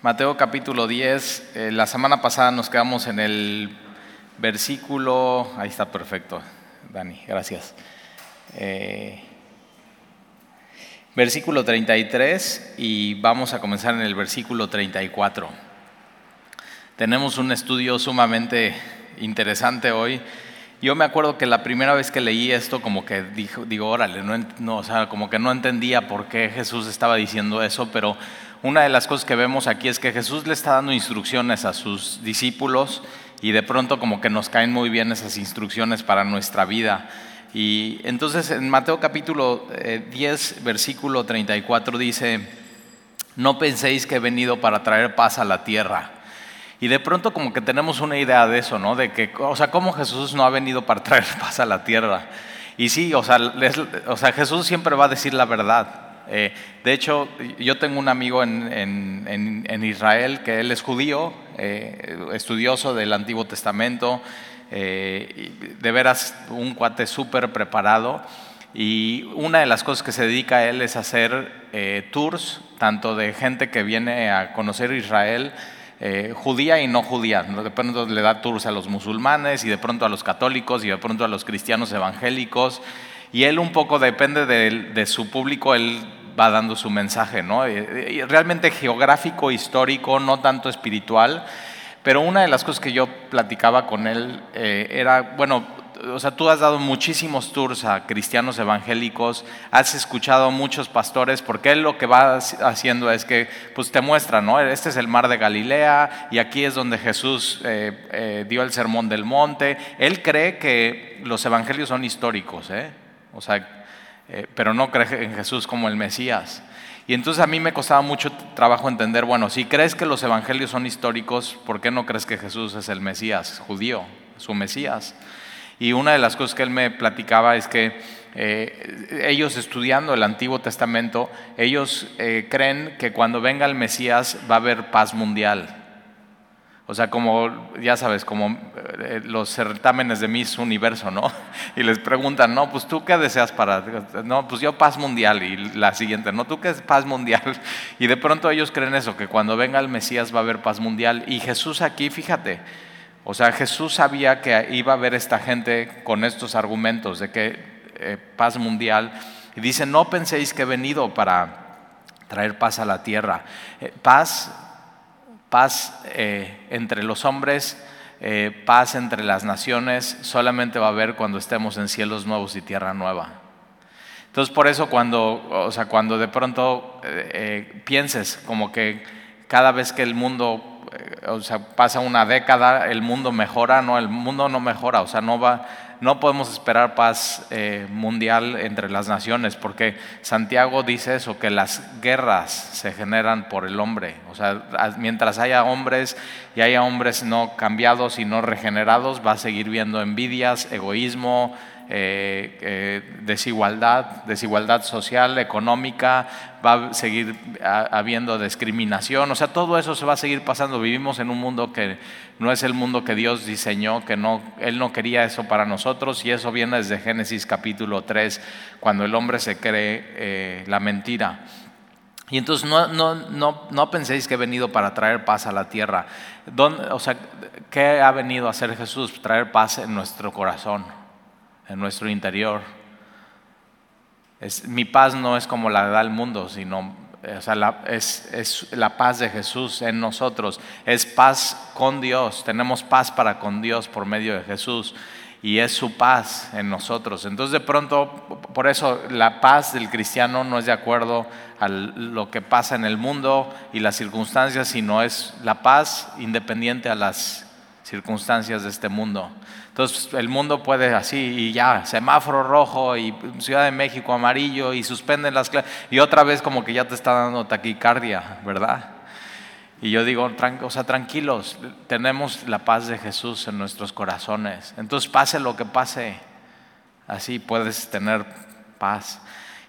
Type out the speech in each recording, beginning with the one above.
Mateo capítulo 10. Eh, la semana pasada nos quedamos en el versículo, ahí está perfecto, Dani, gracias. Eh, versículo 33 y vamos a comenzar en el versículo 34. Tenemos un estudio sumamente interesante hoy. Yo me acuerdo que la primera vez que leí esto, como que digo, digo órale, no, no, o sea, como que no entendía por qué Jesús estaba diciendo eso, pero una de las cosas que vemos aquí es que Jesús le está dando instrucciones a sus discípulos y de pronto como que nos caen muy bien esas instrucciones para nuestra vida. Y entonces en Mateo capítulo 10, eh, versículo 34 dice, no penséis que he venido para traer paz a la tierra. Y de pronto como que tenemos una idea de eso, ¿no? De que, o sea, ¿cómo Jesús no ha venido para traer paz a la tierra? Y sí, o sea, o sea Jesús siempre va a decir la verdad. Eh, de hecho, yo tengo un amigo en, Israel que él es judío, eh, estudioso del Antiguo Testamento, eh, de veras un cuate súper preparado. Y una de las cosas que se dedica a él es hacer tours, tanto de gente que viene a conocer Israel, judía y no judía. De pronto le da tours a los musulmanes y de pronto a los católicos y de pronto a los cristianos evangélicos. Y él un poco depende de, de su público, él va dando su mensaje, ¿no? Realmente geográfico, histórico, no tanto espiritual. Pero una de las cosas que yo platicaba con él eh, era, bueno, o sea, tú has dado muchísimos tours a cristianos evangélicos, has escuchado a muchos pastores, porque él lo que va haciendo es que pues te muestra, ¿no? Este es el mar de Galilea y aquí es donde Jesús eh, eh, dio el sermón del monte. Él cree que los evangelios son históricos, ¿eh? O sea, eh, pero no cree en Jesús como el Mesías. Y entonces a mí me costaba mucho trabajo entender, bueno, si crees que los evangelios son históricos, ¿por qué no crees que Jesús es el Mesías judío, su Mesías? Y una de las cosas que él me platicaba es que eh, ellos estudiando el Antiguo Testamento, ellos eh, creen que cuando venga el Mesías va a haber paz mundial. O sea, como, ya sabes, como eh, los certámenes de Miss Universo, ¿no? Y les preguntan, no, pues tú qué deseas para, no, pues yo paz mundial. Y la siguiente, no, tú qué es paz mundial. Y de pronto ellos creen eso, que cuando venga el Mesías va a haber paz mundial. Y Jesús aquí, fíjate, o sea, Jesús sabía que iba a haber esta gente con estos argumentos de que eh, paz mundial. Y dice, no penséis que he venido para traer paz a la tierra. Eh, paz Paz eh, entre los hombres, eh, paz entre las naciones, solamente va a haber cuando estemos en cielos nuevos y tierra nueva. Entonces por eso cuando, o sea, cuando de pronto eh, pienses como que cada vez que el mundo, o sea, pasa una década, el mundo mejora, no, el mundo no mejora, o sea, no va, no podemos esperar paz eh, mundial entre las naciones, porque Santiago dice eso, que las guerras se generan por el hombre. O sea, mientras haya hombres y haya hombres no cambiados y no regenerados, va a seguir viendo envidias, egoísmo, eh, eh, desigualdad, desigualdad social, económica, va a seguir habiendo discriminación, o sea, todo eso se va a seguir pasando. Vivimos en un mundo que no es el mundo que Dios diseñó, que no, Él no quería eso para nosotros y eso viene desde Génesis capítulo 3, cuando el hombre se cree eh, la mentira. Y entonces no, no, no, no, penséis que he venido para traer paz a la tierra. o sea, ¿qué ha venido a hacer Jesús? Traer paz en nuestro corazón en nuestro interior. Es, mi paz no es como la da el mundo, sino o sea, la, es, es, la paz de Jesús en nosotros. Es paz con Dios. Tenemos paz para con Dios por medio de Jesús. Y es su paz en nosotros. Entonces de pronto, por eso la paz del cristiano no es de acuerdo a lo que pasa en el mundo y las circunstancias, sino es la paz independiente a las circunstancias de este mundo. Entonces el mundo puede así y ya, semáforo rojo y Ciudad de México amarillo y suspenden las clases y otra vez como que ya te está dando taquicardia, ¿verdad? Y yo digo, o sea, tranquilos, tenemos la paz de Jesús en nuestros corazones. Entonces pase lo que pase, así puedes tener paz.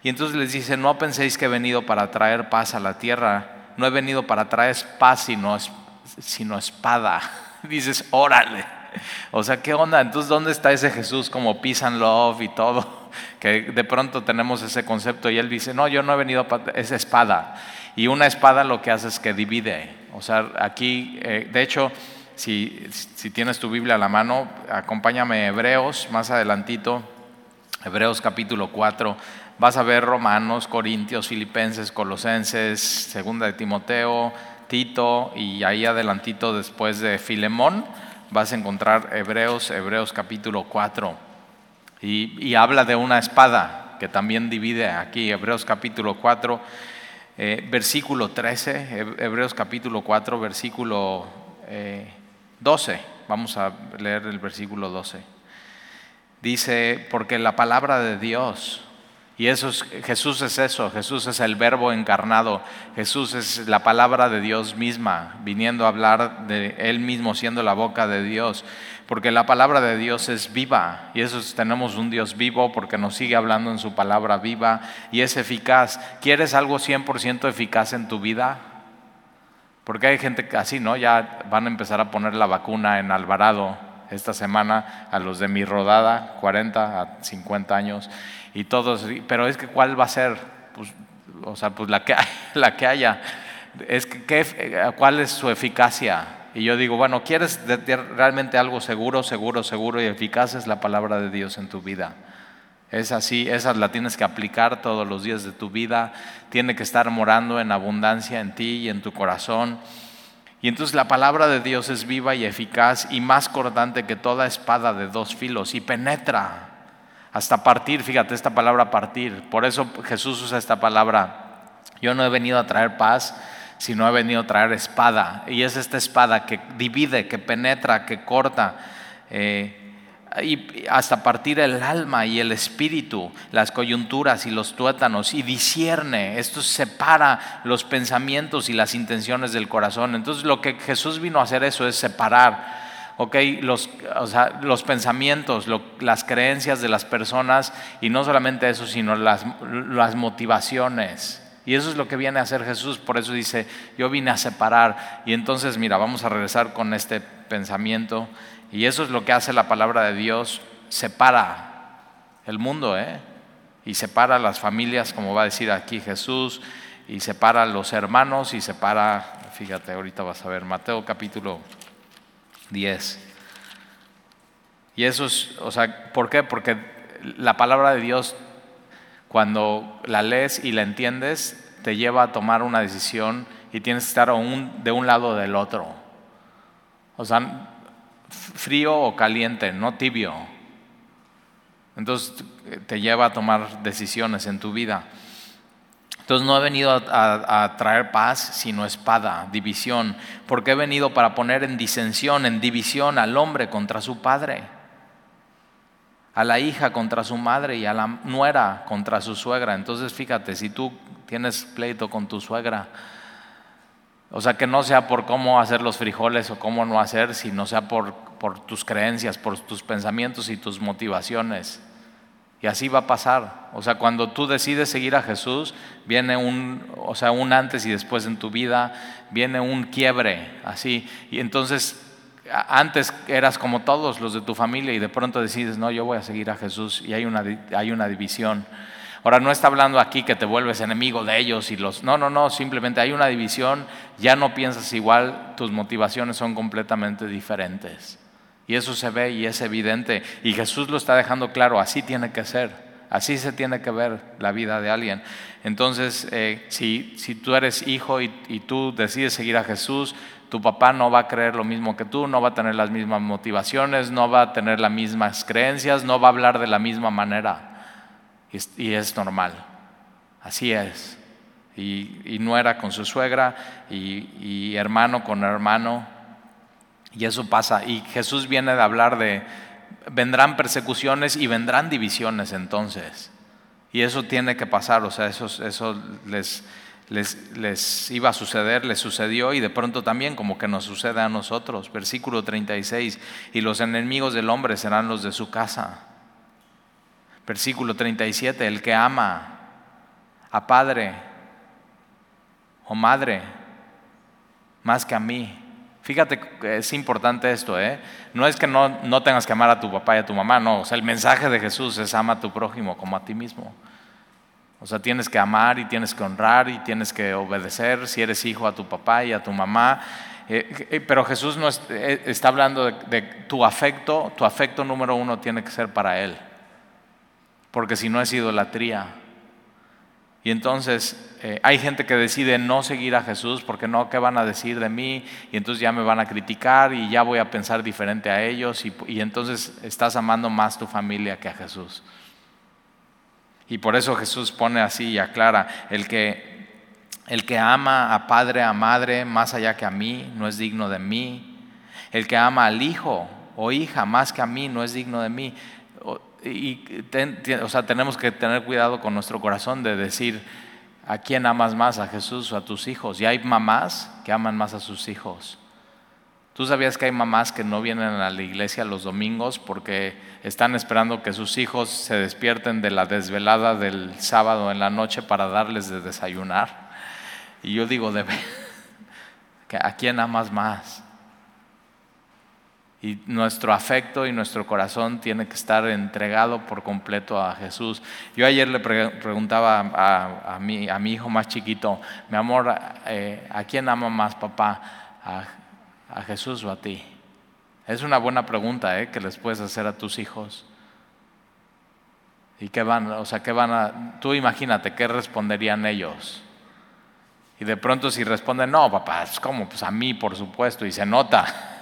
Y entonces les dice, no penséis que he venido para traer paz a la tierra, no he venido para traer paz sino, sino espada. Dices, órale. O sea, ¿qué onda? Entonces, ¿dónde está ese Jesús como peace and love y todo? Que de pronto tenemos ese concepto y él dice, no, yo no he venido para esa espada. Y una espada lo que hace es que divide. O sea, aquí, eh, de hecho, si, si, tienes tu Biblia a la mano, acompáñame a Hebreos, más adelantito, Hebreos capítulo 4. Vas a ver Romanos, Corintios, Filipenses, Colosenses, Segunda de Timoteo, Y ahí adelantito después de Filemón vas a encontrar Hebreos, Hebreos capítulo 4. Y, habla de una espada que también divide aquí, Hebreos capítulo 4, eh, versículo 13, Hebreos capítulo 4, versículo 12. Eh, Vamos a leer el versículo 12. Dice, porque la palabra de Dios y eso es, Jesús es eso, Jesús es el verbo encarnado, Jesús es la palabra de Dios misma, viniendo a hablar de Él mismo siendo la boca de Dios, porque la palabra de Dios es viva y eso tenemos un Dios vivo porque nos sigue hablando en su palabra viva y es eficaz. ¿Quieres algo 100% eficaz en tu vida? Porque hay gente que así, ¿no? Ya van a empezar a poner la vacuna en Alvarado esta semana a los de mi rodada, 40 a 50 años y todos, pero es que ¿cuál va a ser? Pues, o sea, pues la que, la que haya. Es que, ¿Cuál es su eficacia? Y yo digo, bueno, ¿quieres realmente algo seguro, seguro, seguro y eficaz? Es la palabra de Dios en tu vida. Es así, esa la tienes que aplicar todos los días de tu vida. Tiene que estar morando en abundancia en ti y en tu corazón. Y entonces la palabra de Dios es viva y eficaz y más cortante que toda espada de dos filos y penetra hasta partir, fíjate esta palabra partir. Por eso Jesús usa esta palabra. Yo no he venido a traer paz, sino he venido a traer espada. Y es esta espada que divide, que penetra, que corta. Eh, y hasta partir el alma y el espíritu, las coyunturas y los tuétanos, y discierne, esto separa los pensamientos y las intenciones del corazón. Entonces lo que Jesús vino a hacer eso es separar los, los pensamientos, las creencias de las personas y no solamente eso, sino las, las motivaciones. Y eso es lo que viene a hacer Jesús, por eso dice, yo vine a separar. Y entonces, mira, vamos a regresar con este pensamiento. Y eso es lo que hace la palabra de Dios, separa el mundo, ¿eh? Y separa las familias, como va a decir aquí Jesús, y separa los hermanos, y separa, fíjate, ahorita vas a ver, Mateo capítulo 10. Y eso es, o sea, ¿por qué? Porque la palabra de Dios, cuando la lees y la entiendes, te lleva a tomar una decisión y tienes que estar de un lado o del otro. O sea, frío o caliente, no tibio. Entonces te lleva a tomar decisiones en tu vida. Entonces no he venido a, traer paz, sino espada, división, porque he venido para poner en disensión, en división al hombre contra su padre, a la hija contra su madre y a la nuera contra su suegra. Entonces fíjate, si tú tienes pleito con tu suegra, o sea, que no sea por cómo hacer los frijoles o cómo no hacer, sino sea por, por tus creencias, por tus pensamientos y tus motivaciones. Y así va a pasar. O sea, cuando tú decides seguir a Jesús, viene un, o sea, un antes y después en tu vida, viene un quiebre, así. Y entonces, antes eras como todos los de tu familia y de pronto decides, no, yo voy a seguir a Jesús y hay una, hay una división. Ahora, no está hablando aquí que te vuelves enemigo de ellos y los... No, no, no, simplemente hay una división, ya no piensas igual, tus motivaciones son completamente diferentes. Y eso se ve y es evidente. Y Jesús lo está dejando claro, así tiene que ser, así se tiene que ver la vida de alguien. Entonces, eh, si, si, tú eres hijo y, tú decides seguir a Jesús, tu papá no va a creer lo mismo que tú, no va a tener las mismas motivaciones, no va a tener las mismas creencias, no va a hablar de la misma manera. Y es, normal, así es. Y, y, nuera con su suegra y hermano con hermano y eso pasa. Y Jesús viene de hablar de, vendrán persecuciones y vendrán divisiones entonces. Y eso tiene que pasar, o sea, eso, les, les, les, iba a suceder, les sucedió y de pronto también como que nos sucede a nosotros. Versículo 36, y los enemigos del hombre serán los de su casa. Versículo 37, el que ama a padre o madre más que a mí, Fíjate es importante esto, ¿eh? No es que no, no tengas que amar a tu papá y a tu mamá, no. O sea, el mensaje de Jesús es ama a tu prójimo como a ti mismo. O sea, tienes que amar y tienes que honrar y tienes que obedecer si eres hijo a tu papá y a tu mamá. Eh, eh, pero Jesús no eh, está hablando de, tu afecto, tu afecto número uno tiene que ser para Él, porque si no es idolatría. Y entonces hay gente que decide no seguir a Jesús porque no, ¿qué van a decir de mí? Y entonces ya me van a criticar y ya voy a pensar diferente a ellos y, y entonces estás amando más tu familia que a Jesús. Y por eso Jesús pone así y aclara, el que, el que ama a padre, a madre, más allá que a mí, no es digno de mí. El que ama al hijo o hija más que a mí, no es digno de mí. Y, o sea, tenemos que tener cuidado con nuestro corazón de decir, ¿a quién amas más? ¿A Jesús o a tus hijos? Y hay mamás que aman más a sus hijos. ¿Tú sabías que hay mamás que no vienen a la iglesia los domingos porque están esperando que sus hijos se despierten de la desvelada del sábado en la noche para darles de desayunar? Y yo digo, ¿a quién amas más? Y nuestro afecto y nuestro corazón tiene que estar entregado por completo a Jesús. Yo ayer le preguntaba a, mi, hijo más chiquito, mi amor, eh, ¿a quién ama más papá? ¿A a Jesús o a ti? Es una buena pregunta ¿eh? que les puedes hacer a tus hijos. ¿Y qué van, o sea, qué van a, tú imagínate, ¿qué responderían ellos? Y de pronto si responden, no, papá, es como, pues a mí, por supuesto, y se nota.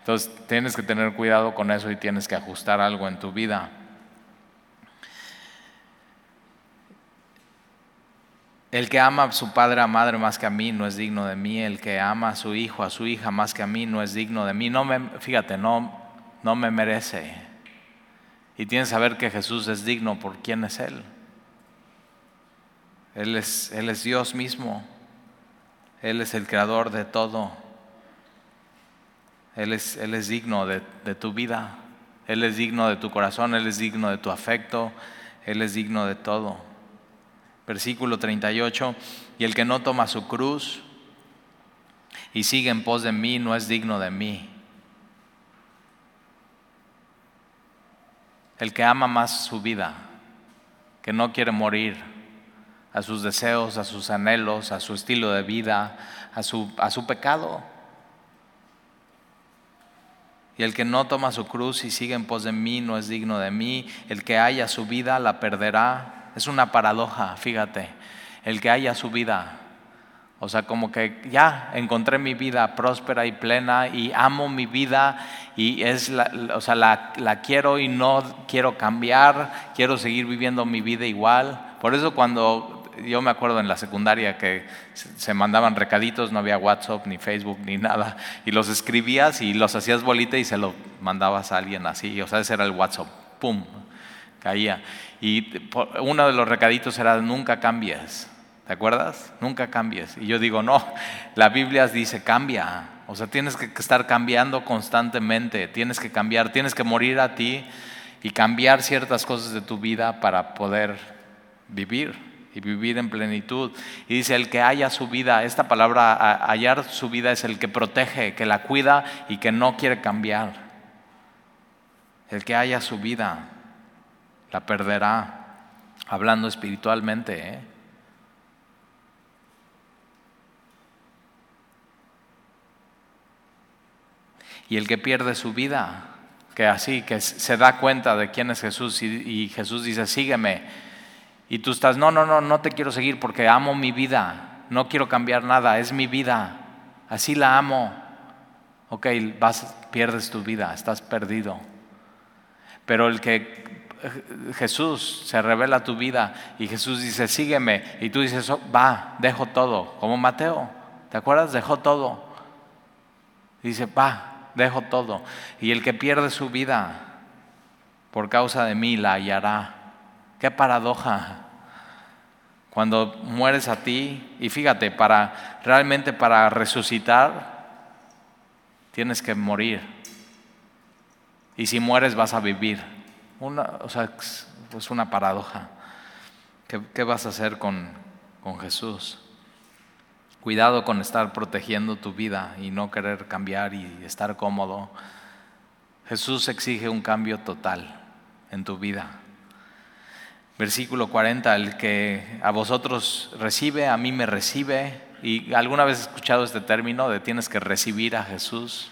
Entonces tienes que tener cuidado con eso y tienes que ajustar algo en tu vida. El que ama a su padre o madre más que a mí no es digno de mí. El que ama a su hijo, a su hija más que a mí no es digno de mí. No me, fíjate, no, no me merece. Y tienes que saber que Jesús es digno por quién es Él. Él es, él es Dios mismo. Él es el creador de todo. Él es, digno de, de tu vida. Él es digno de tu corazón. Él es digno de tu afecto. Él es digno de todo versículo 38, y el que no toma su cruz y sigue en pos de mí no es digno de mí. El que ama más su vida, que no quiere morir a sus deseos, a sus anhelos, a su estilo de vida, a su, a su pecado. Y el que no toma su cruz y sigue en pos de mí no es digno de mí. El que haya su vida la perderá es una paradoja, fíjate. El que haya su vida. O sea, como que ya encontré mi vida próspera y plena y amo mi vida y es la, o sea, la, la quiero y no quiero cambiar, quiero seguir viviendo mi vida igual. Por eso cuando yo me acuerdo en la secundaria que se mandaban recaditos, no había WhatsApp ni Facebook ni nada, y los escribías y los hacías bolita y se lo mandabas a alguien así, o sea, ese era el WhatsApp, ¡pum! caía. Y uno de los recaditos era, nunca cambies. ¿Te acuerdas? Nunca cambies. Y yo digo, no, la Biblia dice, cambia. O sea, tienes que estar cambiando constantemente, tienes que cambiar, tienes que morir a ti y cambiar ciertas cosas de tu vida para poder vivir y vivir en plenitud. Y dice, el que haya su vida, esta palabra hallar su vida es el que protege, que la cuida y que no quiere cambiar. El que haya su vida la perderá, hablando espiritualmente. ¿eh? Y el que pierde su vida, que así, que se da cuenta de quién es Jesús y, Jesús dice, sígueme. Y tú estás, no, no, no, no te quiero seguir porque amo mi vida, no quiero cambiar nada, es mi vida, así la amo. Ok, vas, pierdes tu vida, estás perdido. Pero el que Jesús se revela tu vida y Jesús dice, sígueme. Y tú dices, oh, va, dejo todo. Como Mateo, ¿te acuerdas? Dejó todo. dice, va, dejo todo. Y el que pierde su vida por causa de mí la hallará. Qué paradoja. Cuando mueres a ti, y fíjate, para realmente para resucitar, tienes que morir. Y si mueres vas a vivir. O sea, pues una paradoja. ¿Qué, vas a hacer con, con Jesús? Cuidado con estar protegiendo tu vida y no querer cambiar y estar cómodo. Jesús exige un cambio total en tu vida. Versículo 40, el que a vosotros recibe, a mí me recibe. ¿Y alguna vez he escuchado este término de tienes que recibir a Jesús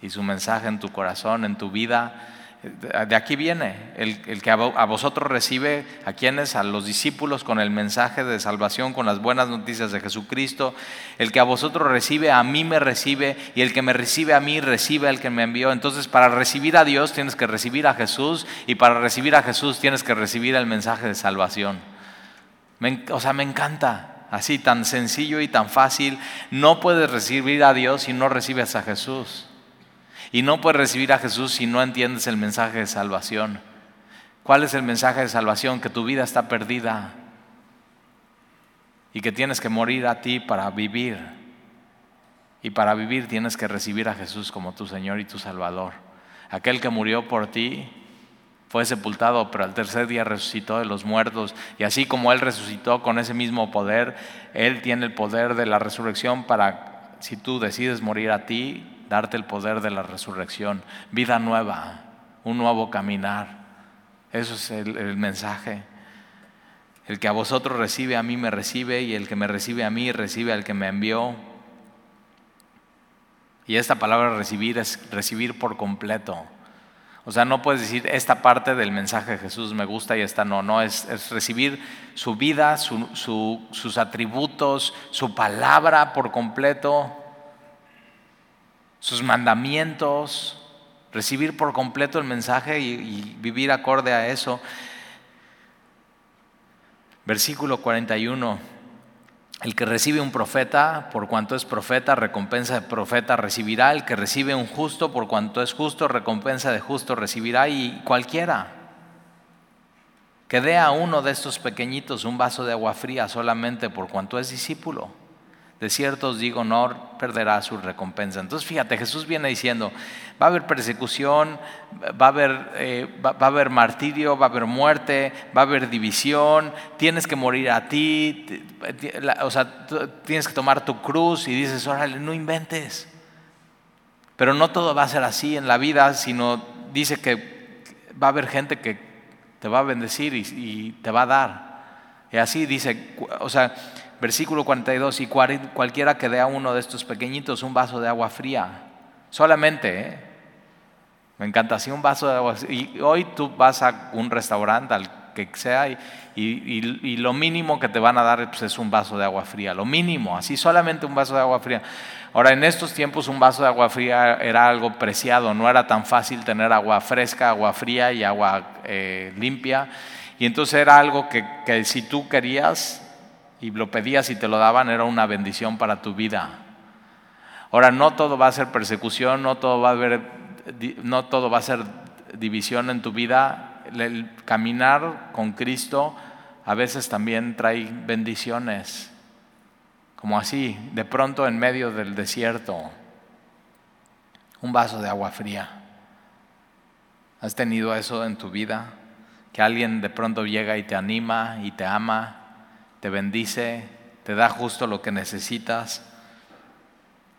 y su mensaje en tu corazón, en tu vida? De aquí viene, el, que a vosotros recibe, a quienes, a los discípulos con el mensaje de salvación, con las buenas noticias de Jesucristo, el que a vosotros recibe, a mí me recibe, y el que me recibe a mí, recibe al que me envió. Entonces, para recibir a Dios tienes que recibir a Jesús, y para recibir a Jesús tienes que recibir el mensaje de salvación. o sea, me encanta, así tan sencillo y tan fácil. No puedes recibir a Dios si no recibes a Jesús. Y no puedes recibir a Jesús si no entiendes el mensaje de salvación. ¿Cuál es el mensaje de salvación? Que tu vida está perdida y que tienes que morir a ti para vivir. Y para vivir tienes que recibir a Jesús como tu Señor y tu Salvador. Aquel que murió por ti fue sepultado, pero al tercer día resucitó de los muertos. Y así como Él resucitó con ese mismo poder, Él tiene el poder de la resurrección para, si tú decides morir a ti, darte el poder de la resurrección, vida nueva, un nuevo caminar. Eso es el, mensaje. El que a vosotros recibe, a mí me recibe, y el que me recibe a mí, recibe al que me envió. Y esta palabra recibir es recibir por completo. O sea, no puedes decir esta parte del mensaje de Jesús me gusta y esta no. No, es, recibir su vida, sus atributos, su palabra por completo sus mandamientos, recibir por completo el mensaje y, vivir acorde a eso. Versículo 41. El que recibe un profeta, por cuanto es profeta, recompensa de profeta recibirá. El que recibe un justo, por cuanto es justo, recompensa de justo recibirá. Y cualquiera que dé a uno de estos pequeñitos un vaso de agua fría solamente por cuanto es discípulo de cierto os digo, no perderá su recompensa. Entonces fíjate, Jesús viene diciendo, va a haber persecución, va a haber, eh, va, a haber martirio, va a haber muerte, va a haber división, tienes que morir a ti, o sea, tienes que tomar tu cruz y dices, órale, no inventes. Pero no todo va a ser así en la vida, sino dice que va a haber gente que te va a bendecir y, y te va a dar. Y así dice, o sea, Versículo 42, y cualquiera que dé a uno de estos pequeñitos un vaso de agua fría, solamente, ¿eh? me encanta, así un vaso de agua Y hoy tú vas a un restaurante, al que sea, y, lo mínimo que te van a dar pues, es un vaso de agua fría, lo mínimo, así solamente un vaso de agua fría. Ahora, en estos tiempos un vaso de agua fría era algo preciado, no era tan fácil tener agua fresca, agua fría y agua eh, limpia. Y entonces era algo que si tú querías, y lo pedías y te lo daban, era una bendición para tu vida. Ahora, no todo va a ser persecución, no todo va a, haber, no todo va a ser división en tu vida. El caminar con Cristo a veces también trae bendiciones, como así, de pronto en medio del desierto, un vaso de agua fría. ¿Has tenido eso en tu vida? Que alguien de pronto llega y te anima y te ama te bendice, te da justo lo que necesitas.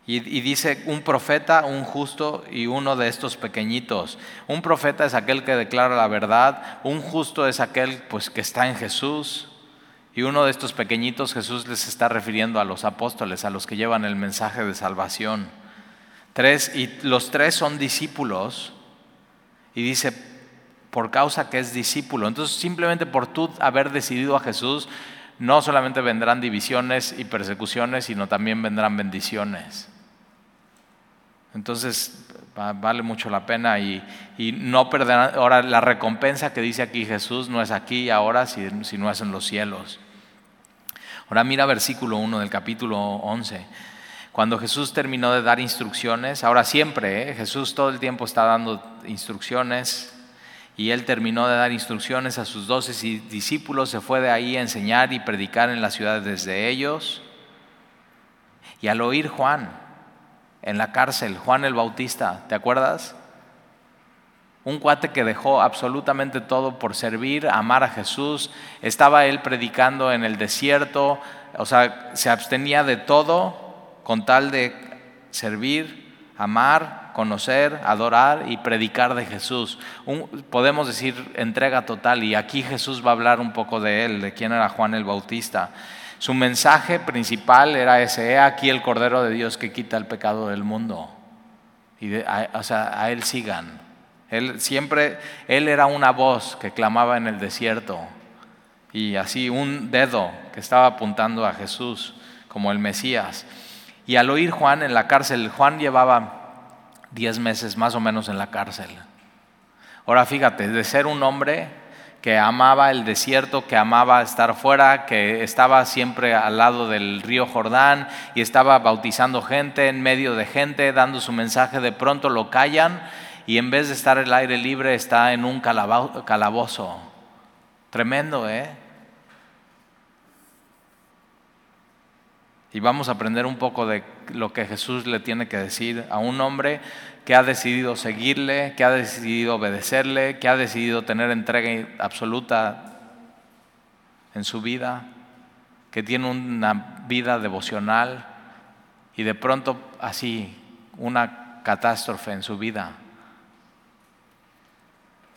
Y, dice un profeta, un justo y uno de estos pequeñitos. Un profeta es aquel que declara la verdad, un justo es aquel pues, que está en Jesús. Y uno de estos pequeñitos Jesús les está refiriendo a los apóstoles, a los que llevan el mensaje de salvación. Tres, y los tres son discípulos. Y dice, por causa que es discípulo. Entonces, simplemente por tú haber decidido a Jesús, no solamente vendrán divisiones y persecuciones, sino también vendrán bendiciones. Entonces, vale mucho la pena y, no perderán. Ahora, la recompensa que dice aquí Jesús no es aquí y ahora, sino es en los cielos. Ahora mira versículo 1 del capítulo 11. Cuando Jesús terminó de dar instrucciones, ahora siempre, ¿eh? Jesús todo el tiempo está dando instrucciones, y él terminó de dar instrucciones a sus doce discípulos, se fue de ahí a enseñar y predicar en las ciudades de ellos. Y al oír Juan en la cárcel, Juan el Bautista, ¿te acuerdas? Un cuate que dejó absolutamente todo por servir, amar a Jesús. Estaba él predicando en el desierto, o sea, se abstenía de todo con tal de servir, amar, conocer, adorar y predicar de Jesús. podemos decir entrega total y aquí Jesús va a hablar un poco de él, de quién era Juan el Bautista. Su mensaje principal era ese, he aquí el Cordero de Dios que quita el pecado del mundo. Y o sea, a él sigan. Él siempre, él era una voz que clamaba en el desierto y así un dedo que estaba apuntando a Jesús como el Mesías. Y al oír Juan en la cárcel, Juan llevaba diez meses más o menos en la cárcel. Ahora fíjate, de ser un hombre que amaba el desierto, que amaba estar fuera, que estaba siempre al lado del río Jordán y estaba bautizando gente en medio de gente, dando su mensaje, de pronto lo callan y en vez de estar el aire libre está en un calabozo. Tremendo, ¿eh? Y vamos a aprender un poco de lo que Jesús le tiene que decir a un hombre que ha decidido seguirle, que ha decidido obedecerle, que ha decidido tener entrega absoluta en su vida, que tiene una vida devocional y de pronto así una catástrofe en su vida.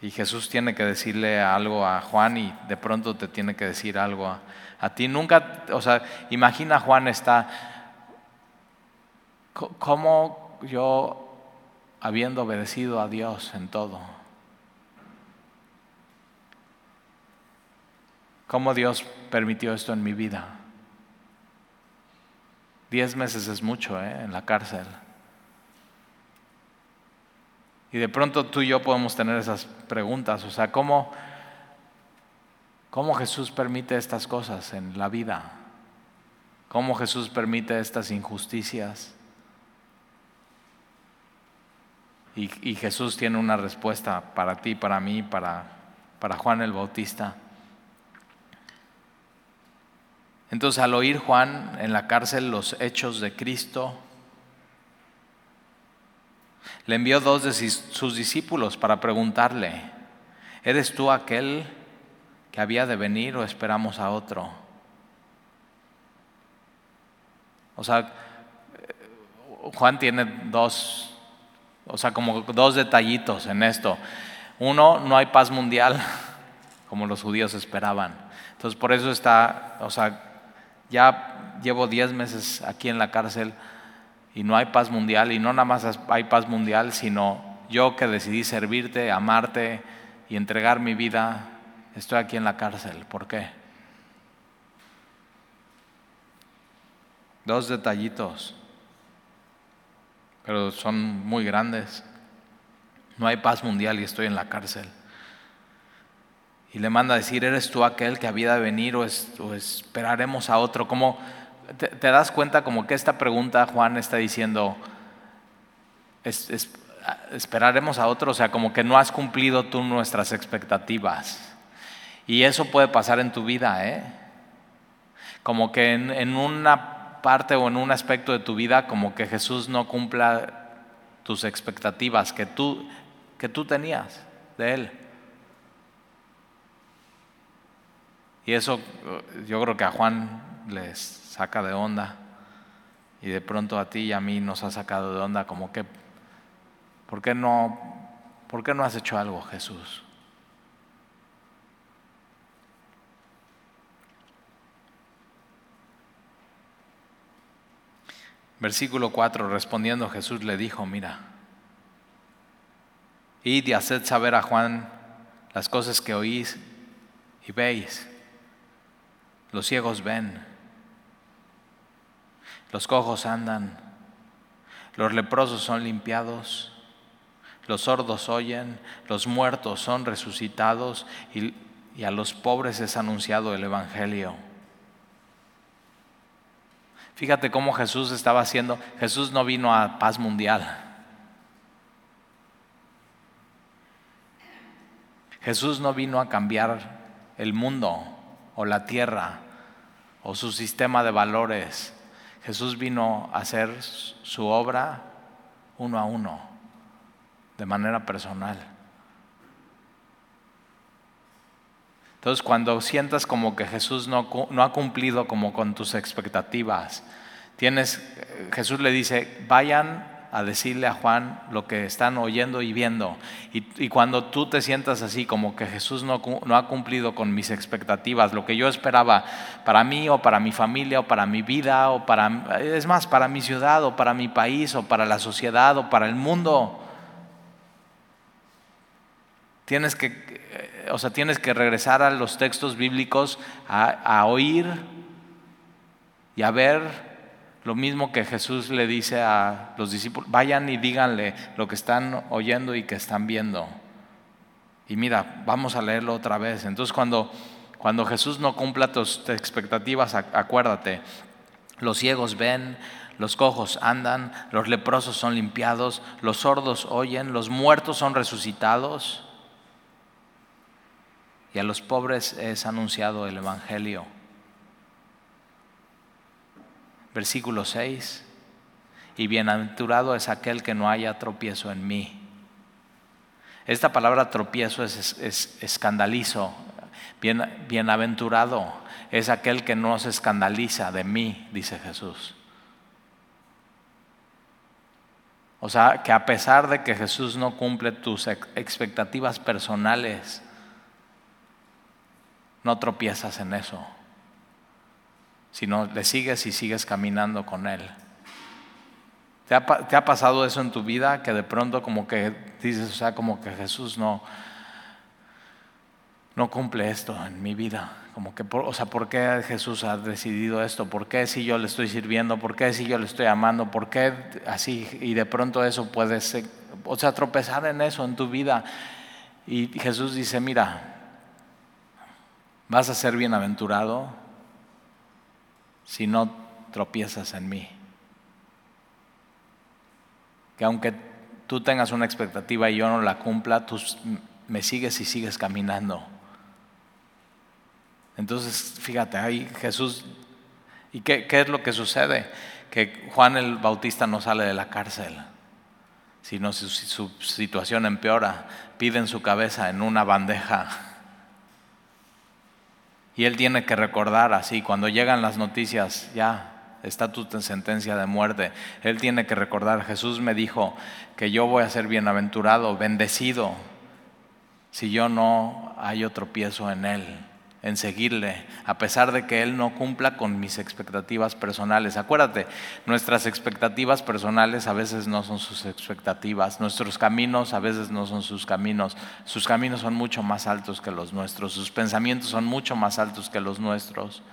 Y Jesús tiene que decirle algo a Juan y de pronto te tiene que decir algo a, a ti. Nunca, o sea, imagina Juan está, ¿cómo yo habiendo obedecido a Dios en todo? ¿Cómo Dios permitió esto en mi vida? Diez meses es mucho ¿eh? en la cárcel. Y de pronto tú y yo podemos tener esas preguntas, o sea, ¿cómo, cómo Jesús permite estas cosas en la vida? ¿Cómo Jesús permite estas injusticias? Y, Jesús tiene una respuesta para ti, para mí, para, para Juan el Bautista. Entonces al oír Juan en la cárcel los hechos de Cristo, le envió dos de sus discípulos para preguntarle, ¿eres tú aquel que había de venir o esperamos a otro? O sea, Juan tiene dos, o sea, como dos detallitos en esto. Uno, no hay paz mundial, como los judíos esperaban. Entonces, por eso está, o sea, ya llevo diez meses aquí en la cárcel y no hay paz mundial, y no nada más hay paz mundial, sino yo que decidí servirte, amarte y entregar mi vida, estoy aquí en la cárcel. ¿Por qué? Dos detallitos, pero son muy grandes. No hay paz mundial y estoy en la cárcel. Y le manda a decir, ¿eres tú aquel que había de venir o, esperaremos a otro? Como te, das cuenta como que esta pregunta Juan está diciendo, esperaremos a otro, o sea, como que no has cumplido tú nuestras expectativas. Y eso puede pasar en tu vida, ¿eh? Como que en, en una parte o en un aspecto de tu vida, como que Jesús no cumpla tus expectativas que tú, que tú tenías de Él. Y eso yo creo que a Juan les saca de onda y de pronto a ti y a mí nos ha sacado de onda como que, ¿por qué no, por qué no has hecho algo Jesús? Versículo 4, respondiendo Jesús le dijo, mira, id y haced saber a Juan las cosas que oís y veis. Los ciegos ven, los cojos andan, los leprosos son limpiados, los sordos oyen, los muertos son resucitados y, a los pobres es anunciado el Evangelio. Fíjate cómo Jesús estaba haciendo, Jesús no vino a paz mundial. Jesús no vino a cambiar el mundo o la tierra o su sistema de valores. Jesús vino a hacer su obra uno a uno, de manera personal. Entonces, cuando sientas como que Jesús no, no, ha cumplido como con tus expectativas, tienes, Jesús le dice, vayan a decirle a Juan lo que están oyendo y viendo. Y, cuando tú te sientas así, como que Jesús no, no, ha cumplido con mis expectativas, lo que yo esperaba para mí o para mi familia o para mi vida o para, es más, para mi ciudad o para mi país o para la sociedad o para el mundo, tienes que, o sea, tienes que regresar a los textos bíblicos a, a oír y a ver lo mismo que Jesús le dice a los discípulos, vayan y díganle lo que están oyendo y que están viendo. Y mira, vamos a leerlo otra vez. Entonces cuando, cuando Jesús no cumpla tus expectativas, acuérdate, los ciegos ven, los cojos andan, los leprosos son limpiados, los sordos oyen, los muertos son resucitados y a los pobres es anunciado el Evangelio. Versículo 6. Y bienaventurado es aquel que no haya tropiezo en mí. Esta palabra tropiezo es, escandalizo. Bien, bienaventurado es aquel que no se escandaliza de mí, dice Jesús. O sea, que a pesar de que Jesús no cumple tus expectativas personales, no tropiezas en eso sino le sigues y sigues caminando con Él. ¿Te ha, pasado eso en tu vida que de pronto como que dices, o sea, como que Jesús no, no cumple esto en mi vida? Como que, o sea, ¿por qué Jesús ha decidido esto? ¿Por qué si yo le estoy sirviendo? ¿Por qué si yo le estoy amando? ¿Por qué así? Y de pronto eso puede ser, o sea, tropezar en eso en tu vida. Y Jesús dice, mira, vas a ser bienaventurado si no tropiezas en mí. Que aunque tú tengas una expectativa y yo no la cumpla, tú me sigues y sigues caminando. Entonces, fíjate, ahí Jesús, ¿y qué, es lo que sucede? Que Juan el Bautista no sale de la cárcel, sino su, su situación empeora, piden su cabeza en una bandeja y él tiene que recordar así, cuando llegan las noticias, ya está tu sentencia de muerte. Él tiene que recordar, Jesús me dijo que yo voy a ser bienaventurado, bendecido, si yo no hay otro piezo en él en seguirle, a pesar de que Él no cumpla con mis expectativas personales. Acuérdate, nuestras expectativas personales a veces no son sus expectativas, nuestros caminos a veces no son sus caminos, sus caminos son mucho más altos que los nuestros, sus pensamientos son mucho más altos que los nuestros.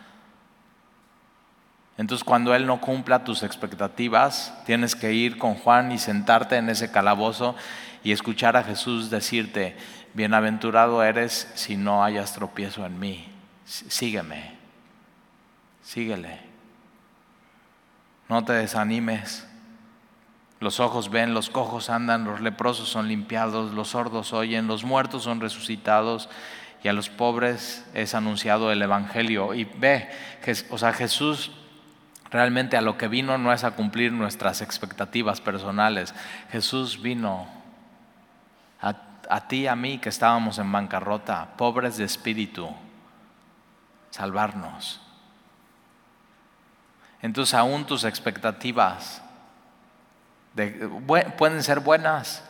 Entonces cuando Él no cumpla tus expectativas, tienes que ir con Juan y sentarte en ese calabozo y escuchar a Jesús decirte, bienaventurado eres si no hayas tropiezo en mí. Sígueme, síguele. No te desanimes. Los ojos ven, los cojos andan, los leprosos son limpiados, los sordos oyen, los muertos son resucitados y a los pobres es anunciado el Evangelio. Y ve, o sea, Jesús realmente a lo que vino no es a cumplir nuestras expectativas personales. Jesús vino a ti y a mí que estábamos en bancarrota, pobres de espíritu, salvarnos. Entonces aún tus expectativas pueden ser buenas,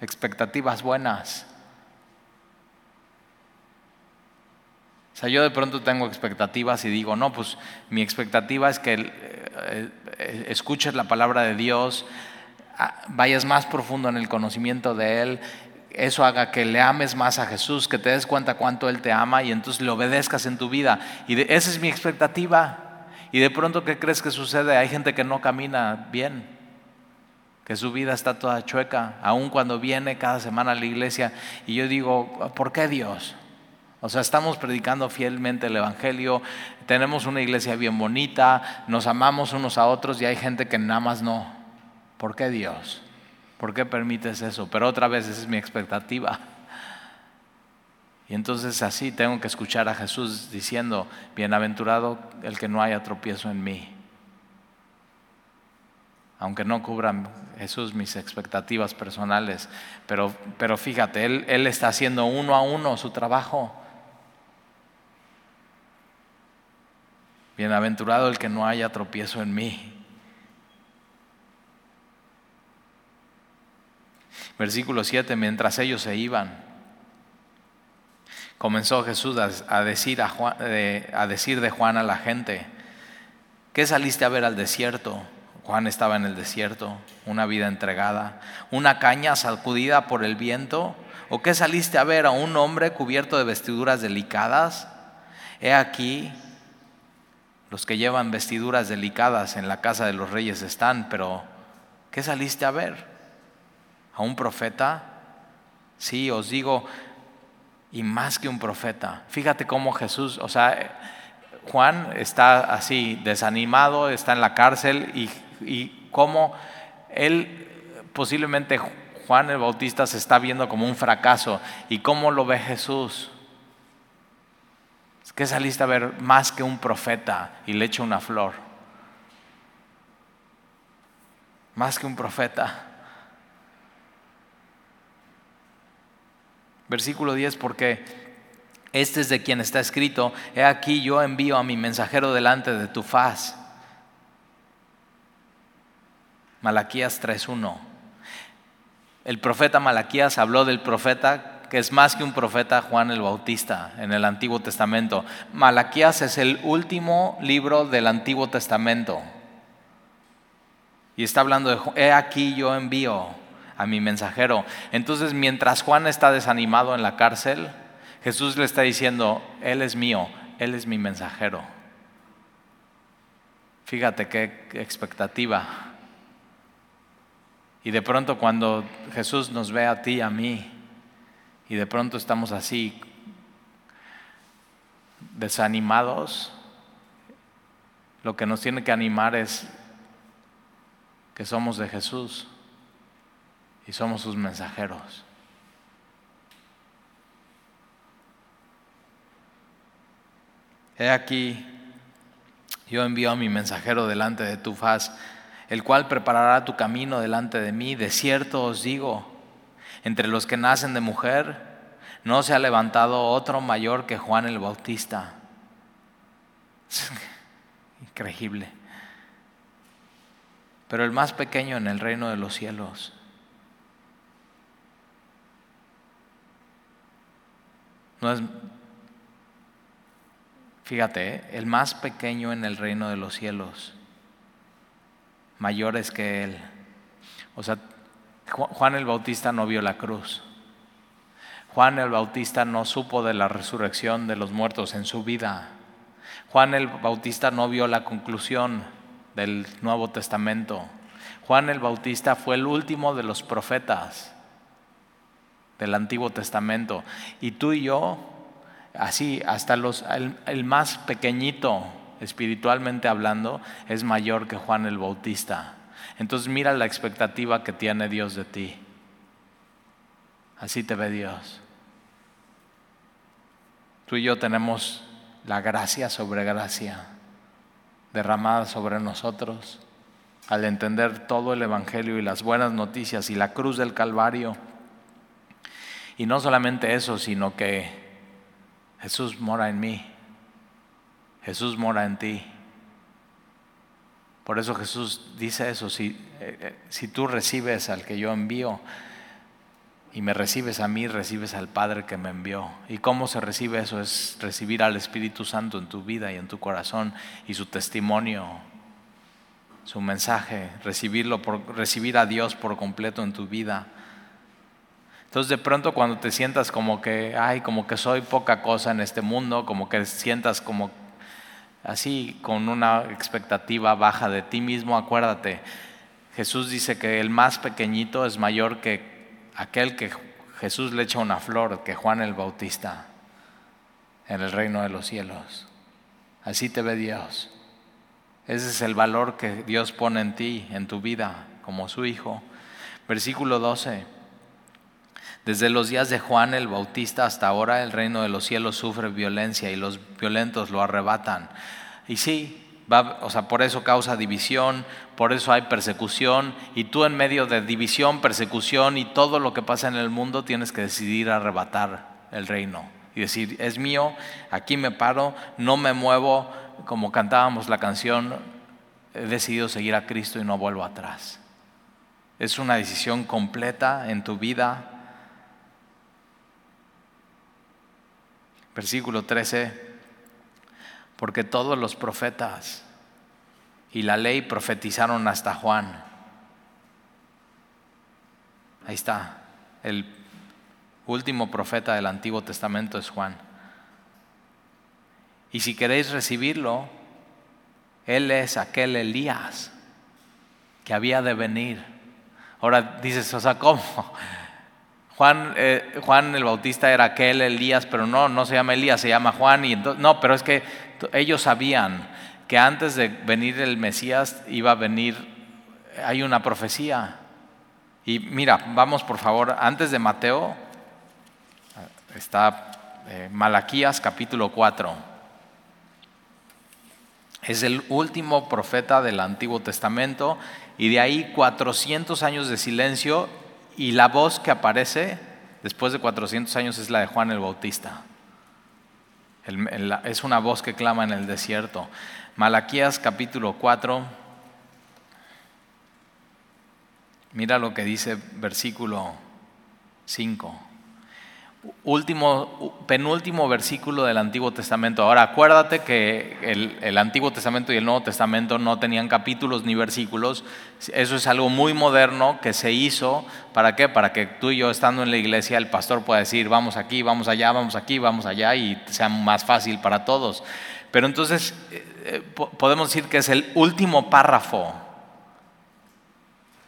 expectativas buenas. O sea, yo de pronto tengo expectativas y digo, no, pues mi expectativa es que eh, eh, escuches la palabra de Dios, ah, vayas más profundo en el conocimiento de Él eso haga que le ames más a Jesús, que te des cuenta cuánto Él te ama y entonces le obedezcas en tu vida. Y esa es mi expectativa. Y de pronto, ¿qué crees que sucede? Hay gente que no camina bien, que su vida está toda chueca, aun cuando viene cada semana a la iglesia. Y yo digo, ¿por qué Dios? O sea, estamos predicando fielmente el Evangelio, tenemos una iglesia bien bonita, nos amamos unos a otros y hay gente que nada más no. ¿Por qué Dios? ¿Por qué permites eso? Pero otra vez esa es mi expectativa. Y entonces así tengo que escuchar a Jesús diciendo, bienaventurado el que no haya tropiezo en mí. Aunque no cubran Jesús mis expectativas personales, pero, pero fíjate, él, él está haciendo uno a uno su trabajo. Bienaventurado el que no haya tropiezo en mí. Versículo 7, mientras ellos se iban, comenzó Jesús a, decir, a, a decir de Juan a la gente, ¿qué saliste a ver al desierto? Juan estaba en el desierto, una vida entregada, una caña sacudida por el viento, ¿o qué saliste a ver a un hombre cubierto de vestiduras delicadas? He aquí, los que llevan vestiduras delicadas en la casa de los reyes están, pero ¿qué saliste a ver? ¿A un profeta? Sí, os digo, y más que un profeta. Fíjate cómo Jesús, o sea, Juan está así, desanimado, está en la cárcel y, y cómo él, posiblemente Juan el Bautista se está viendo como un fracaso y cómo lo ve Jesús. Es que saliste a ver más que un profeta y le echa una flor. Más que un profeta. Versículo 10, porque este es de quien está escrito, he aquí yo envío a mi mensajero delante de tu faz. Malaquías 3.1. El profeta Malaquías habló del profeta que es más que un profeta Juan el Bautista en el Antiguo Testamento. Malaquías es el último libro del Antiguo Testamento. Y está hablando de, he aquí yo envío a mi mensajero. Entonces, mientras Juan está desanimado en la cárcel, Jesús le está diciendo, Él es mío, Él es mi mensajero. Fíjate qué expectativa. Y de pronto cuando Jesús nos ve a ti, a mí, y de pronto estamos así, desanimados, lo que nos tiene que animar es que somos de Jesús y somos sus mensajeros. He aquí, yo envío a mi mensajero delante de tu faz, el cual preparará tu camino delante de mí. De cierto os digo, entre los que nacen de mujer, no se ha levantado otro mayor que Juan el Bautista. Increíble. Pero el más pequeño en el reino de los cielos no es Fíjate, ¿eh? el más pequeño en el reino de los cielos, mayores que él. O sea, Juan el Bautista no vio la cruz. Juan el Bautista no supo de la resurrección de los muertos en su vida. Juan el Bautista no vio la conclusión del Nuevo Testamento. Juan el Bautista fue el último de los profetas del Antiguo Testamento. Y tú y yo así hasta los, el, más pequeñito espiritualmente hablando es mayor que Juan el Bautista. Entonces mira la expectativa que tiene Dios de ti. Así te ve Dios. Tú y yo tenemos la gracia sobre gracia derramada sobre nosotros al entender todo el Evangelio y las buenas noticias y la cruz del Calvario. Y no solamente eso, sino que Jesús mora en mí. Jesús mora en ti. Por eso Jesús dice eso, si, eh, eh, si tú recibes al que yo envío y me recibes a mí, recibes al Padre que me envió. ¿Y cómo se recibe eso? Es recibir al Espíritu Santo en tu vida y en tu corazón y su testimonio, su mensaje, recibirlo por, recibir a Dios por completo en tu vida. Entonces de pronto cuando te sientas como que, ay, como que soy poca cosa en este mundo, como que sientas como así con una expectativa baja de ti mismo, acuérdate, Jesús dice que el más pequeñito es mayor que aquel que Jesús le echa una flor, que Juan el Bautista, en el reino de los cielos. Así te ve Dios. Ese es el valor que Dios pone en ti, en tu vida, como su hijo. Versículo 12. Desde los días de Juan el Bautista hasta ahora el reino de los cielos sufre violencia y los violentos lo arrebatan. Y sí, va, o sea, por eso causa división, por eso hay persecución y tú en medio de división, persecución y todo lo que pasa en el mundo tienes que decidir arrebatar el reino y decir, es mío, aquí me paro, no me muevo, como cantábamos la canción, he decidido seguir a Cristo y no vuelvo atrás. Es una decisión completa en tu vida. Versículo 13, porque todos los profetas y la ley profetizaron hasta Juan. Ahí está, el último profeta del Antiguo Testamento es Juan. Y si queréis recibirlo, Él es aquel Elías que había de venir. Ahora dices, o sea, ¿cómo? Juan, eh, Juan el Bautista era aquel Elías, pero no, no se llama Elías, se llama Juan. Y no, pero es que ellos sabían que antes de venir el Mesías iba a venir, hay una profecía. Y mira, vamos por favor, antes de Mateo, está eh, Malaquías capítulo 4. Es el último profeta del Antiguo Testamento y de ahí 400 años de silencio y la voz que aparece después de 400 años es la de Juan el Bautista. es una voz que clama en el desierto. Malaquías capítulo 4. Mira lo que dice versículo 5 último, penúltimo versículo del Antiguo Testamento. Ahora, acuérdate que el, Antiguo Testamento y el Nuevo Testamento no tenían capítulos ni versículos. Eso es algo muy moderno que se hizo. ¿Para qué? Para que tú y yo, estando en la iglesia, el pastor pueda decir, vamos aquí, vamos allá, vamos aquí, vamos allá, y sea más fácil para todos. Pero entonces, eh, eh, podemos decir que es el último párrafo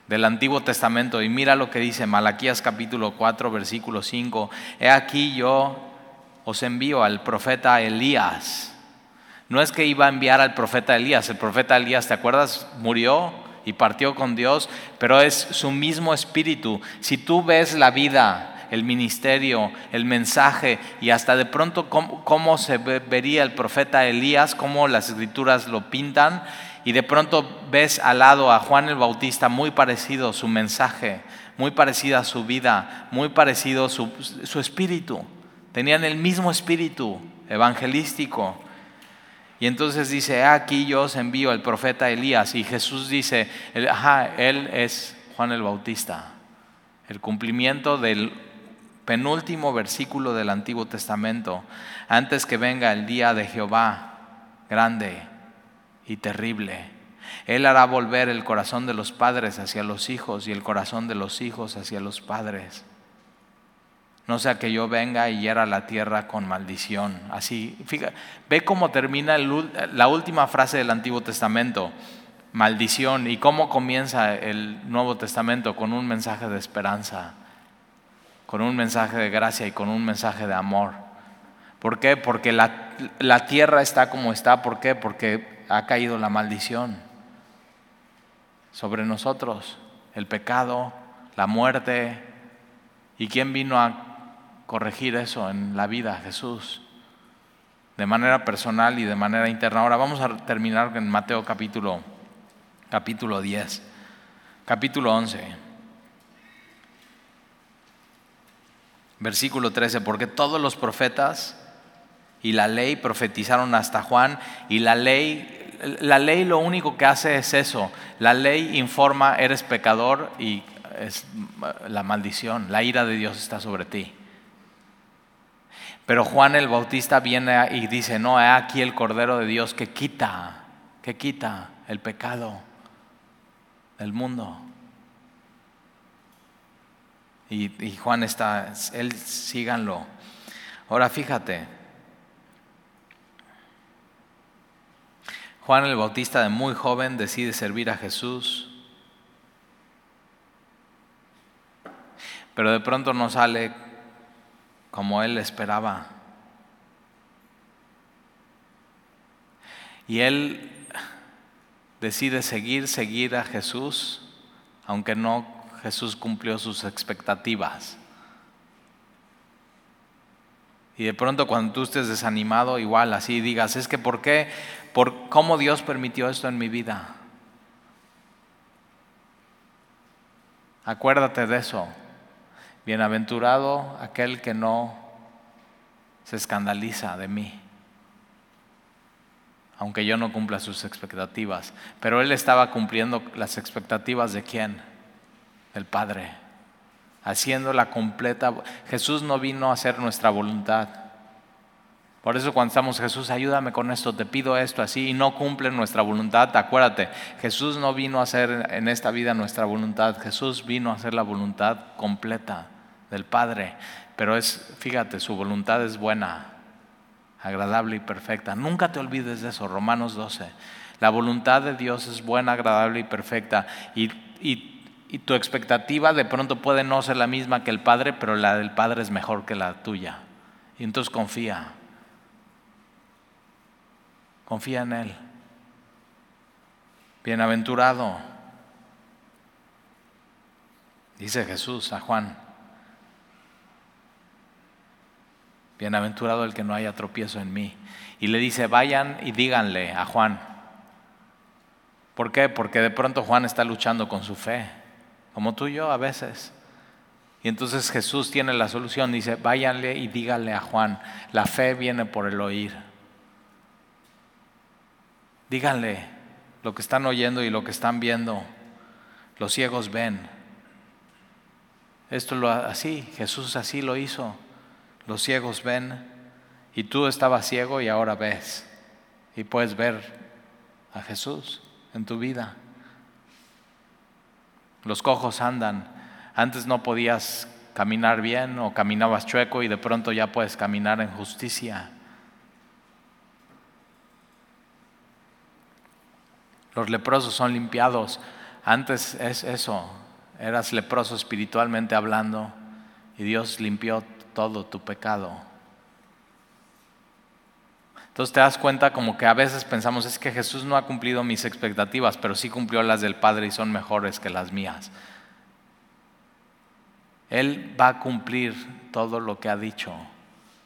del Antiguo Testamento. Y mira lo que dice Malaquías capítulo 4, versículo 5. He aquí yo os envío al profeta Elías. No es que iba a enviar al profeta Elías, el profeta Elías, ¿te acuerdas? Murió y partió con Dios, pero es su mismo espíritu. Si tú ves la vida, el ministerio, el mensaje y hasta de pronto cómo, cómo se vería el profeta Elías, cómo las escrituras lo pintan, y de pronto ves al lado a Juan el Bautista muy parecido su mensaje, muy parecida su vida, muy parecido su, su espíritu. Tenían el mismo espíritu evangelístico. Y entonces dice, aquí yo os envío al profeta Elías. Y Jesús dice, ajá, él es Juan el Bautista. El cumplimiento del penúltimo versículo del Antiguo Testamento, antes que venga el día de Jehová grande y terrible. Él hará volver el corazón de los padres hacia los hijos y el corazón de los hijos hacia los padres. No sea que yo venga y hiera la tierra con maldición. Así, fíjate, ve cómo termina la última frase del Antiguo Testamento, maldición, y cómo comienza el Nuevo Testamento con un mensaje de esperanza, con un mensaje de gracia y con un mensaje de amor. ¿Por qué? Porque la, la tierra está como está. ¿Por qué? Porque ha caído la maldición sobre nosotros, el pecado, la muerte. ¿Y quién vino a corregir eso en la vida? Jesús. De manera personal y de manera interna. Ahora vamos a terminar en Mateo capítulo, capítulo 10, capítulo 11. Versículo 13, porque todos los profetas y la ley profetizaron hasta Juan y la ley la ley lo único que hace es eso. La ley informa, eres pecador y es la maldición, la ira de Dios está sobre ti. Pero Juan el Bautista viene y dice, no, he aquí el Cordero de Dios que quita, que quita el pecado del mundo. Y, y Juan está, él síganlo. Ahora fíjate, Juan el Bautista de muy joven decide servir a Jesús, pero de pronto no sale como él esperaba. Y él decide seguir, seguir a Jesús, aunque no Jesús cumplió sus expectativas. Y de pronto cuando tú estés desanimado, igual así digas, es que ¿por qué? Por cómo Dios permitió esto en mi vida. Acuérdate de eso. Bienaventurado aquel que no se escandaliza de mí, aunque yo no cumpla sus expectativas. Pero él estaba cumpliendo las expectativas de quién? del Padre, haciendo la completa. Jesús no vino a hacer nuestra voluntad. Por eso cuando estamos, Jesús, ayúdame con esto, te pido esto así, y no cumple nuestra voluntad, acuérdate, Jesús no vino a hacer en esta vida nuestra voluntad, Jesús vino a hacer la voluntad completa del Padre. Pero es, fíjate, su voluntad es buena, agradable y perfecta. Nunca te olvides de eso, Romanos 12. La voluntad de Dios es buena, agradable y perfecta. Y, y, tu expectativa de pronto puede no ser la misma que el Padre, pero la del Padre es mejor que la tuya. Y entonces confía. Confía en Él. Bienaventurado. Dice Jesús a Juan. Bienaventurado el que no haya tropiezo en mí. Y le dice, vayan y díganle a Juan. ¿Por qué? Porque de pronto Juan está luchando con su fe, como tú y yo a veces. Y entonces Jesús tiene la solución, dice, váyanle y díganle a Juan, la fe viene por el oír. Díganle lo que están oyendo y lo que están viendo. Los ciegos ven. Esto lo así, Jesús así lo hizo los ciegos ven y tú estabas ciego y ahora ves y puedes ver a Jesús en tu vida. Los cojos andan. Antes no podías caminar bien o caminabas chueco y de pronto ya puedes caminar en justicia. Los leprosos son limpiados. Antes es eso, eras leproso espiritualmente hablando y Dios limpió todo tu pecado. Entonces te das cuenta como que a veces pensamos, es que Jesús no ha cumplido mis expectativas, pero sí cumplió las del Padre y son mejores que las mías. Él va a cumplir todo lo que ha dicho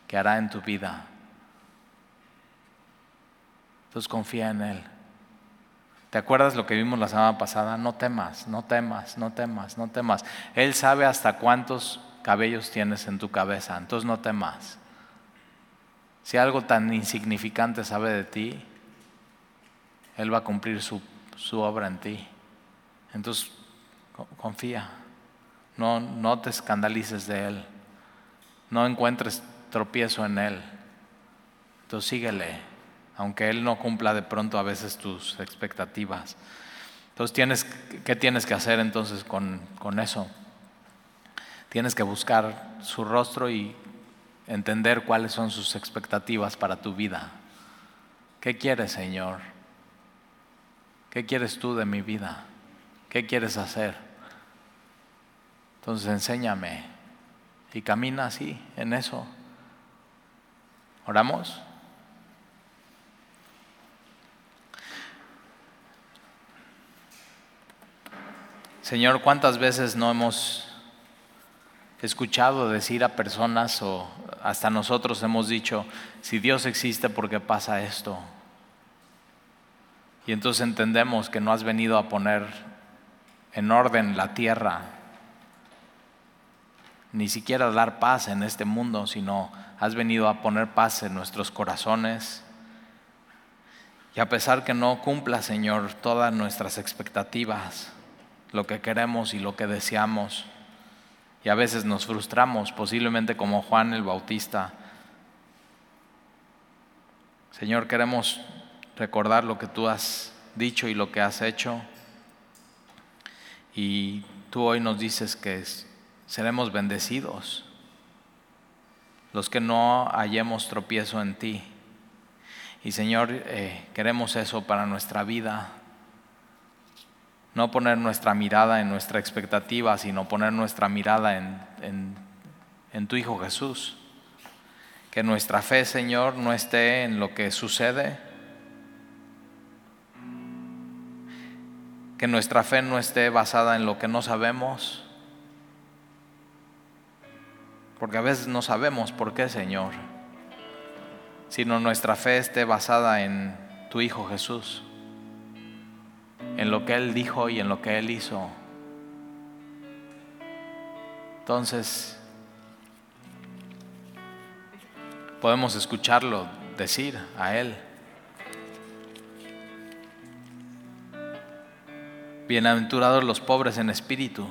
que hará en tu vida. Entonces confía en Él. ¿Te acuerdas lo que vimos la semana pasada? No temas, no temas, no temas, no temas. Él sabe hasta cuántos cabellos tienes en tu cabeza, entonces no temas. Si algo tan insignificante sabe de ti, Él va a cumplir su, su obra en ti. Entonces, confía. No, no te escandalices de Él. No encuentres tropiezo en Él. Entonces síguele, aunque Él no cumpla de pronto a veces tus expectativas. Entonces, ¿qué tienes que hacer entonces con, con eso? Tienes que buscar su rostro y entender cuáles son sus expectativas para tu vida. ¿Qué quieres, Señor? ¿Qué quieres tú de mi vida? ¿Qué quieres hacer? Entonces enséñame y camina así, en eso. ¿Oramos? Señor, ¿cuántas veces no hemos escuchado decir a personas o hasta nosotros hemos dicho, si Dios existe, ¿por qué pasa esto? Y entonces entendemos que no has venido a poner en orden la tierra, ni siquiera a dar paz en este mundo, sino has venido a poner paz en nuestros corazones. Y a pesar que no cumpla, Señor, todas nuestras expectativas, lo que queremos y lo que deseamos, y a veces nos frustramos, posiblemente como Juan el Bautista. Señor, queremos recordar lo que tú has dicho y lo que has hecho. Y tú hoy nos dices que seremos bendecidos los que no hallemos tropiezo en ti. Y Señor, eh, queremos eso para nuestra vida. No poner nuestra mirada en nuestra expectativa, sino poner nuestra mirada en, en, tu Hijo Jesús. Que nuestra fe, Señor, no esté en lo que sucede. Que nuestra fe no esté basada en lo que no sabemos. Porque a veces no sabemos por qué, Señor. Sino nuestra fe esté basada en tu Hijo Jesús en lo que Él dijo y en lo que Él hizo. Entonces, podemos escucharlo decir a Él. Bienaventurados los pobres en espíritu,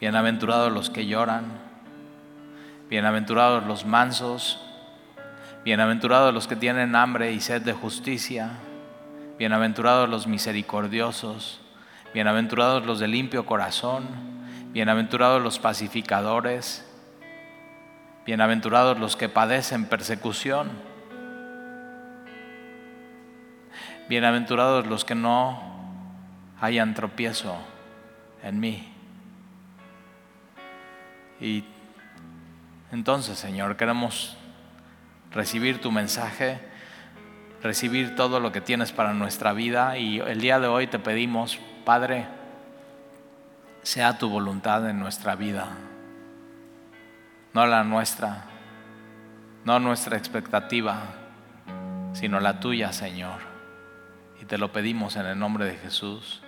Bienaventurados los que lloran. Bienaventurados los mansos. Bienaventurados los que tienen hambre y sed de justicia. Bienaventurados los misericordiosos. Bienaventurados los de limpio corazón. Bienaventurados los pacificadores. Bienaventurados los que padecen persecución. Bienaventurados los que no hayan tropiezo en mí. Y entonces, Señor, queremos recibir tu mensaje, recibir todo lo que tienes para nuestra vida y el día de hoy te pedimos, Padre, sea tu voluntad en nuestra vida, no la nuestra, no nuestra expectativa, sino la tuya, Señor. Y te lo pedimos en el nombre de Jesús.